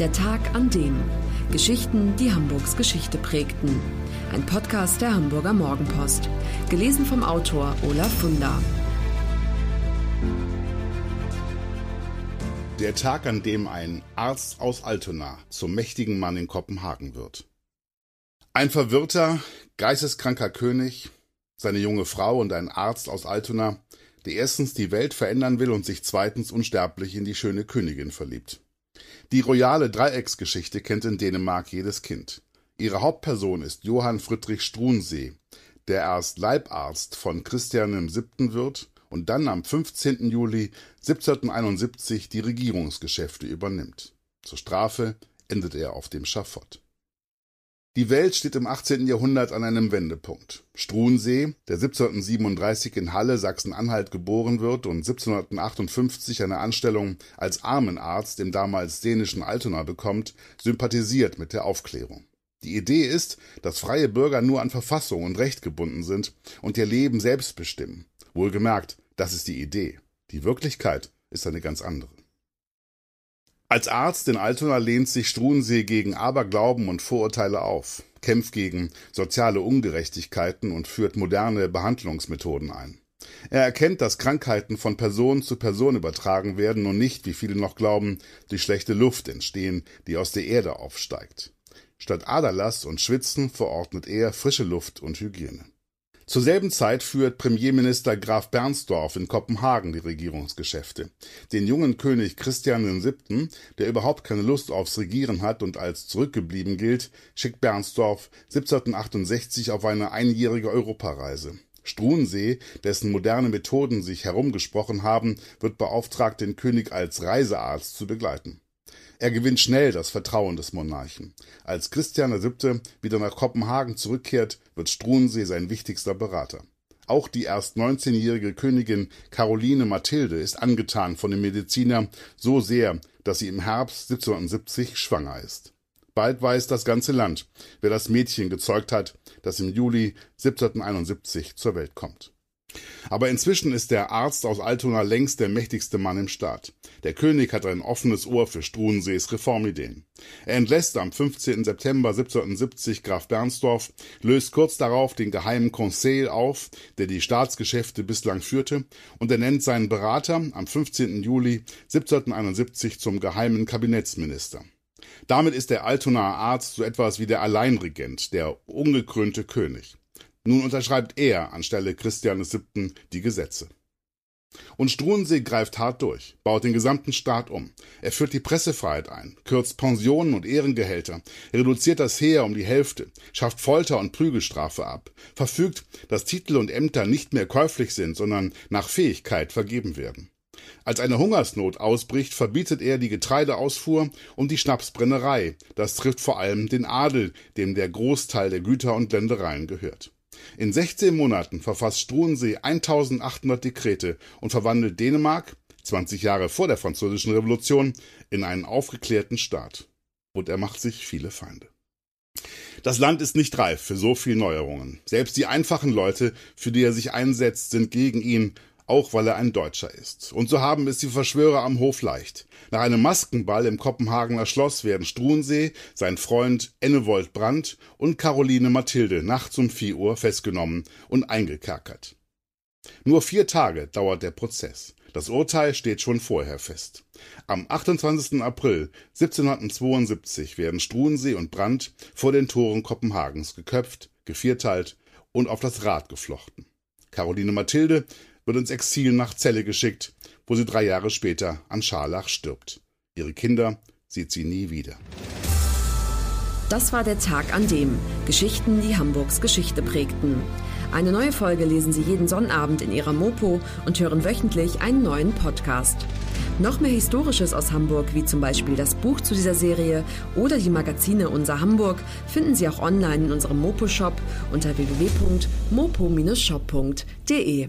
Der Tag an dem. Geschichten, die Hamburgs Geschichte prägten. Ein Podcast der Hamburger Morgenpost. Gelesen vom Autor Olaf Funder. Der Tag, an dem ein Arzt aus Altona zum mächtigen Mann in Kopenhagen wird. Ein verwirrter, geisteskranker König, seine junge Frau und ein Arzt aus Altona, der erstens die Welt verändern will und sich zweitens unsterblich in die schöne Königin verliebt. Die royale Dreiecksgeschichte kennt in Dänemark jedes Kind. Ihre Hauptperson ist Johann Friedrich Struensee, der erst Leibarzt von Christian VII. wird und dann am 15. Juli 1771 die Regierungsgeschäfte übernimmt. Zur Strafe endet er auf dem Schafott. Die Welt steht im 18. Jahrhundert an einem Wendepunkt. Struensee, der 1737 in Halle, Sachsen-Anhalt geboren wird und 1758 eine Anstellung als Armenarzt im damals dänischen Altona bekommt, sympathisiert mit der Aufklärung. Die Idee ist, dass freie Bürger nur an Verfassung und Recht gebunden sind und ihr Leben selbst bestimmen. Wohlgemerkt, das ist die Idee. Die Wirklichkeit ist eine ganz andere. Als Arzt in Altona lehnt sich Struensee gegen Aberglauben und Vorurteile auf, kämpft gegen soziale Ungerechtigkeiten und führt moderne Behandlungsmethoden ein. Er erkennt, dass Krankheiten von Person zu Person übertragen werden und nicht, wie viele noch glauben, durch schlechte Luft entstehen, die aus der Erde aufsteigt. Statt Aderlass und Schwitzen verordnet er frische Luft und Hygiene. Zur selben Zeit führt Premierminister Graf Bernsdorf in Kopenhagen die Regierungsgeschäfte. Den jungen König Christian VII., der überhaupt keine Lust aufs Regieren hat und als zurückgeblieben gilt, schickt Bernsdorf 1768 auf eine einjährige Europareise. Struensee, dessen moderne Methoden sich herumgesprochen haben, wird beauftragt, den König als Reisearzt zu begleiten. Er gewinnt schnell das Vertrauen des Monarchen. Als Christian VII. wieder nach Kopenhagen zurückkehrt, wird Struensee sein wichtigster Berater. Auch die erst 19-jährige Königin Caroline Mathilde ist angetan von dem Mediziner so sehr, dass sie im Herbst 1770 schwanger ist. Bald weiß das ganze Land, wer das Mädchen gezeugt hat, das im Juli 1771 zur Welt kommt. Aber inzwischen ist der Arzt aus Altona längst der mächtigste Mann im Staat. Der König hat ein offenes Ohr für Struensees Reformideen. Er entlässt am 15. September 1770 Graf Bernsdorf, löst kurz darauf den geheimen Conseil auf, der die Staatsgeschäfte bislang führte, und er nennt seinen Berater am 15. Juli 1771 zum geheimen Kabinettsminister. Damit ist der Altonaer Arzt so etwas wie der Alleinregent, der ungekrönte König. Nun unterschreibt er anstelle Christian VII. die Gesetze. Und Struensee greift hart durch, baut den gesamten Staat um. Er führt die Pressefreiheit ein, kürzt Pensionen und Ehrengehälter, reduziert das Heer um die Hälfte, schafft Folter und Prügelstrafe ab, verfügt, dass Titel und Ämter nicht mehr käuflich sind, sondern nach Fähigkeit vergeben werden. Als eine Hungersnot ausbricht, verbietet er die Getreideausfuhr und die Schnapsbrennerei. Das trifft vor allem den Adel, dem der Großteil der Güter und Ländereien gehört. In 16 Monaten verfasst Struensee 1800 Dekrete und verwandelt Dänemark, 20 Jahre vor der Französischen Revolution, in einen aufgeklärten Staat. Und er macht sich viele Feinde. Das Land ist nicht reif für so viel Neuerungen. Selbst die einfachen Leute, für die er sich einsetzt, sind gegen ihn auch weil er ein Deutscher ist. Und so haben es die Verschwörer am Hof leicht. Nach einem Maskenball im Kopenhagener Schloss werden Struensee, sein Freund Ennewold Brandt und Caroline Mathilde nachts um vier Uhr festgenommen und eingekerkert. Nur vier Tage dauert der Prozess. Das Urteil steht schon vorher fest. Am 28. April 1772 werden Struensee und Brandt vor den Toren Kopenhagens geköpft, gevierteilt und auf das Rad geflochten. Caroline Mathilde wird ins Exil nach Celle geschickt, wo sie drei Jahre später an Scharlach stirbt. Ihre Kinder sieht sie nie wieder. Das war der Tag an dem Geschichten, die Hamburgs Geschichte prägten. Eine neue Folge lesen Sie jeden Sonnabend in Ihrer Mopo und hören wöchentlich einen neuen Podcast. Noch mehr Historisches aus Hamburg, wie zum Beispiel das Buch zu dieser Serie oder die Magazine Unser Hamburg, finden Sie auch online in unserem Mopo-Shop unter www.mopo-shop.de.